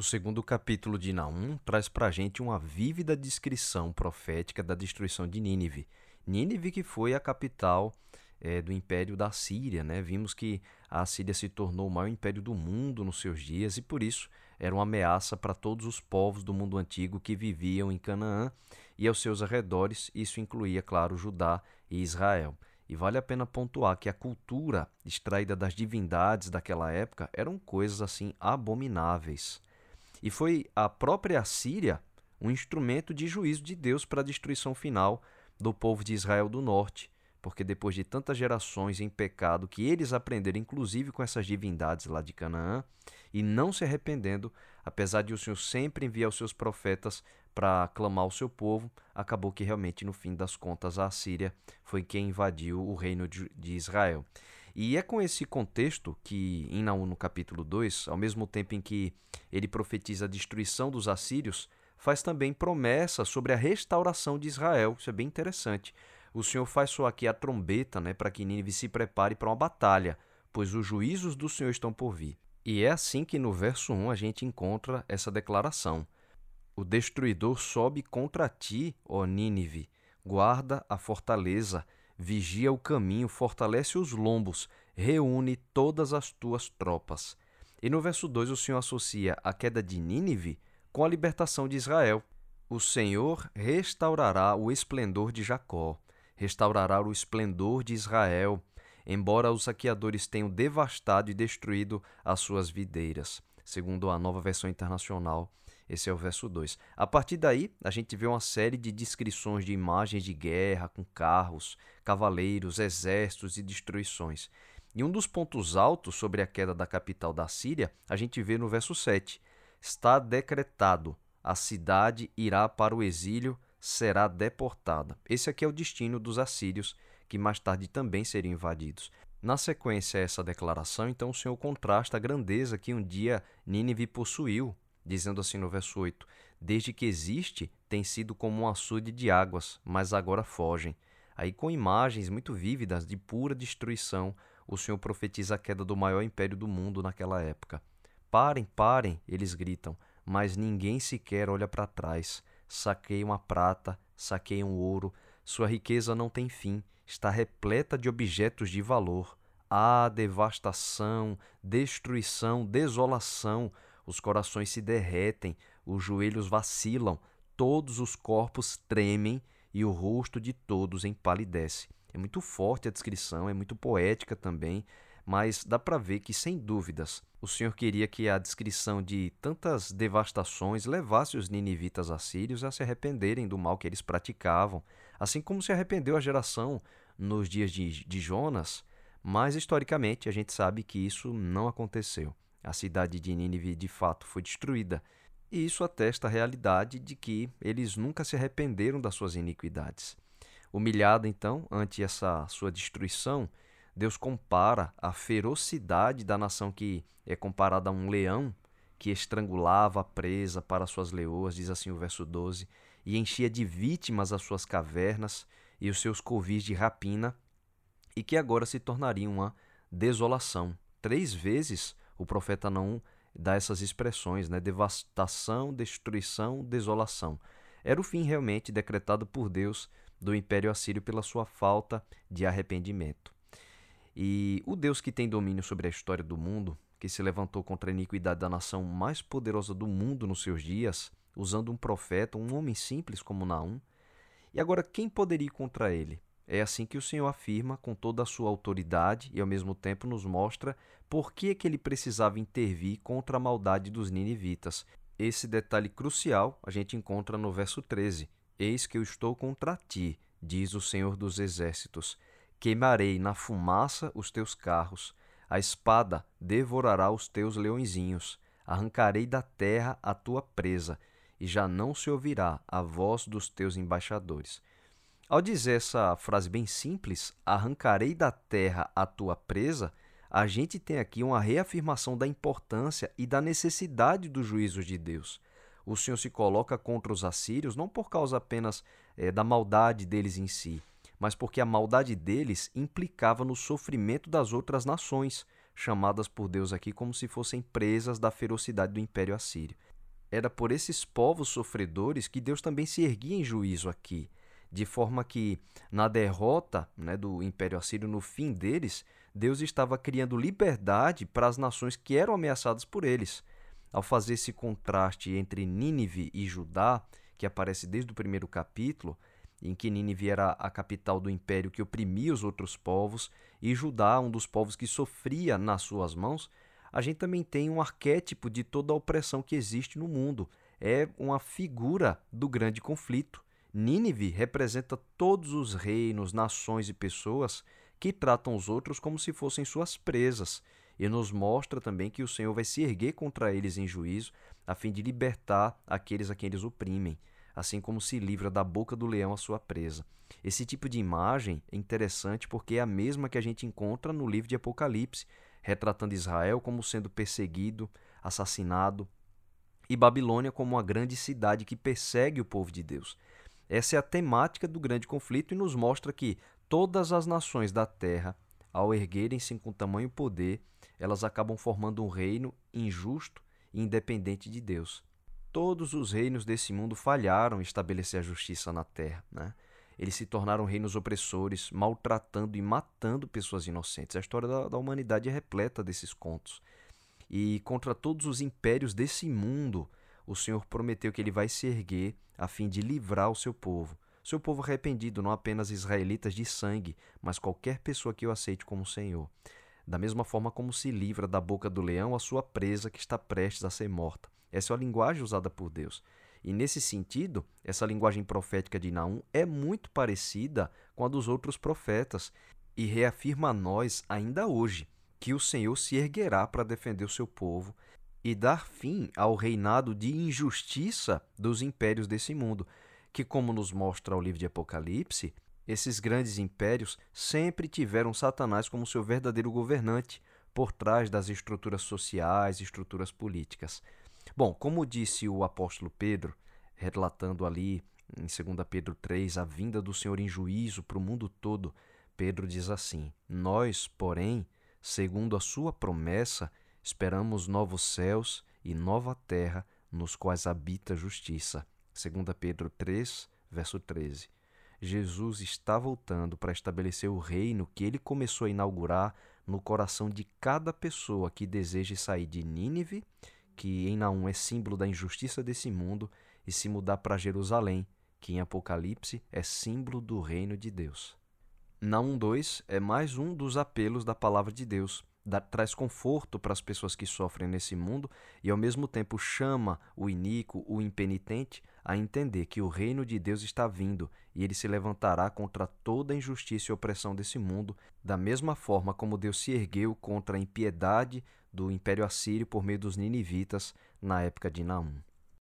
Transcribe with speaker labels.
Speaker 1: O segundo capítulo de Naum traz para a gente uma vívida descrição profética da destruição de Nínive. Nínive que foi a capital é, do império da Síria. Né? Vimos que a Síria se tornou o maior império do mundo nos seus dias e por isso era uma ameaça para todos os povos do mundo antigo que viviam em Canaã e aos seus arredores. Isso incluía, claro, Judá e Israel. E vale a pena pontuar que a cultura extraída das divindades daquela época eram coisas assim abomináveis. E foi a própria Síria um instrumento de juízo de Deus para a destruição final do povo de Israel do norte, porque depois de tantas gerações em pecado que eles aprenderam, inclusive com essas divindades lá de Canaã, e não se arrependendo, apesar de o Senhor sempre enviar os seus profetas para clamar o seu povo, acabou que realmente, no fim das contas, a Síria foi quem invadiu o reino de Israel. E é com esse contexto que, em Naum, no capítulo 2, ao mesmo tempo em que ele profetiza a destruição dos assírios, faz também promessa sobre a restauração de Israel. Isso é bem interessante. O Senhor faz soar aqui a trombeta né, para que Nínive se prepare para uma batalha, pois os juízos do Senhor estão por vir. E é assim que no verso 1 a gente encontra essa declaração. O destruidor sobe contra ti, ó Nínive, guarda a fortaleza, vigia o caminho, fortalece os lombos, reúne todas as tuas tropas. E no verso 2 o Senhor associa a queda de Nínive com a libertação de Israel. O Senhor restaurará o esplendor de Jacó, restaurará o esplendor de Israel, embora os saqueadores tenham devastado e destruído as suas videiras. Segundo a nova versão internacional, esse é o verso 2. A partir daí, a gente vê uma série de descrições de imagens de guerra com carros, cavaleiros, exércitos e destruições. E um dos pontos altos sobre a queda da capital da Síria, a gente vê no verso 7. Está decretado: a cidade irá para o exílio, será deportada. Esse aqui é o destino dos assírios, que mais tarde também seriam invadidos. Na sequência a essa declaração, então o Senhor contrasta a grandeza que um dia Nínive possuiu dizendo assim no verso 8: Desde que existe, tem sido como um açude de águas, mas agora fogem. Aí, com imagens muito vívidas de pura destruição, o Senhor profetiza a queda do maior império do mundo naquela época. Parem, parem, eles gritam, mas ninguém sequer olha para trás. Saqueiam a prata, saqueiam o ouro, sua riqueza não tem fim, está repleta de objetos de valor. Há devastação, destruição, desolação, os corações se derretem, os joelhos vacilam, todos os corpos tremem e o rosto de todos empalidece. É muito forte a descrição, é muito poética também, mas dá para ver que, sem dúvidas, o Senhor queria que a descrição de tantas devastações levasse os ninivitas assírios a se arrependerem do mal que eles praticavam, assim como se arrependeu a geração nos dias de, de Jonas, mas historicamente a gente sabe que isso não aconteceu. A cidade de Nínive de fato foi destruída, e isso atesta a realidade de que eles nunca se arrependeram das suas iniquidades. Humilhada, então, ante essa sua destruição, Deus compara a ferocidade da nação que é comparada a um leão que estrangulava a presa para suas leoas, diz assim o verso 12, e enchia de vítimas as suas cavernas e os seus covis de rapina, e que agora se tornaria uma desolação. Três vezes o profeta não dá essas expressões, né? Devastação, destruição, desolação. Era o fim realmente decretado por Deus do Império Assírio pela sua falta de arrependimento. E o Deus que tem domínio sobre a história do mundo, que se levantou contra a iniquidade da nação mais poderosa do mundo nos seus dias, usando um profeta, um homem simples como Naum, e agora quem poderia ir contra ele? É assim que o Senhor afirma com toda a sua autoridade e ao mesmo tempo nos mostra por que, é que ele precisava intervir contra a maldade dos ninivitas. Esse detalhe crucial a gente encontra no verso 13. Eis que eu estou contra ti, diz o Senhor dos Exércitos. Queimarei na fumaça os teus carros, a espada devorará os teus leõezinhos, arrancarei da terra a tua presa, e já não se ouvirá a voz dos teus embaixadores. Ao dizer essa frase bem simples, arrancarei da terra a tua presa, a gente tem aqui uma reafirmação da importância e da necessidade dos juízos de Deus. O Senhor se coloca contra os assírios não por causa apenas é, da maldade deles em si, mas porque a maldade deles implicava no sofrimento das outras nações, chamadas por Deus aqui como se fossem presas da ferocidade do Império Assírio. era por esses povos sofredores que Deus também se erguia em juízo aqui, de forma que, na derrota né, do Império Assírio, no fim deles, Deus estava criando liberdade para as nações que eram ameaçadas por eles. Ao fazer esse contraste entre Nínive e Judá, que aparece desde o primeiro capítulo, em que Nínive era a capital do império que oprimia os outros povos, e Judá, um dos povos que sofria nas suas mãos, a gente também tem um arquétipo de toda a opressão que existe no mundo. É uma figura do grande conflito. Nínive representa todos os reinos, nações e pessoas que tratam os outros como se fossem suas presas, e nos mostra também que o Senhor vai se erguer contra eles em juízo, a fim de libertar aqueles a quem eles oprimem, assim como se livra da boca do leão a sua presa. Esse tipo de imagem é interessante porque é a mesma que a gente encontra no livro de Apocalipse, retratando Israel como sendo perseguido, assassinado, e Babilônia como uma grande cidade que persegue o povo de Deus. Essa é a temática do grande conflito e nos mostra que todas as nações da terra, ao erguerem-se com tamanho poder, elas acabam formando um reino injusto e independente de Deus. Todos os reinos desse mundo falharam em estabelecer a justiça na terra. Né? Eles se tornaram reinos opressores, maltratando e matando pessoas inocentes. A história da, da humanidade é repleta desses contos. E contra todos os impérios desse mundo, o Senhor prometeu que ele vai se erguer a fim de livrar o seu povo. Seu povo arrependido, não apenas israelitas de sangue, mas qualquer pessoa que o aceite como Senhor. Da mesma forma como se livra da boca do leão a sua presa que está prestes a ser morta. Essa é a linguagem usada por Deus. E nesse sentido, essa linguagem profética de Naum é muito parecida com a dos outros profetas e reafirma a nós, ainda hoje, que o Senhor se erguerá para defender o seu povo e dar fim ao reinado de injustiça dos impérios desse mundo, que, como nos mostra o livro de Apocalipse, esses grandes impérios sempre tiveram Satanás como seu verdadeiro governante por trás das estruturas sociais estruturas políticas. Bom, como disse o apóstolo Pedro, relatando ali em 2 Pedro 3 a vinda do Senhor em juízo para o mundo todo, Pedro diz assim: Nós, porém, segundo a sua promessa, esperamos novos céus e nova terra nos quais habita a justiça. 2 Pedro 3, verso 13. Jesus está voltando para estabelecer o reino que ele começou a inaugurar no coração de cada pessoa que deseja sair de Nínive que em Naum é símbolo da injustiça desse mundo, e se mudar para Jerusalém, que em Apocalipse é símbolo do reino de Deus. Naum 2 é mais um dos apelos da palavra de Deus. Dá, traz conforto para as pessoas que sofrem nesse mundo e, ao mesmo tempo, chama o iníquo, o impenitente, a entender que o reino de Deus está vindo e ele se levantará contra toda a injustiça e opressão desse mundo, da mesma forma como Deus se ergueu contra a impiedade do Império Assírio por meio dos ninivitas na época de Naum.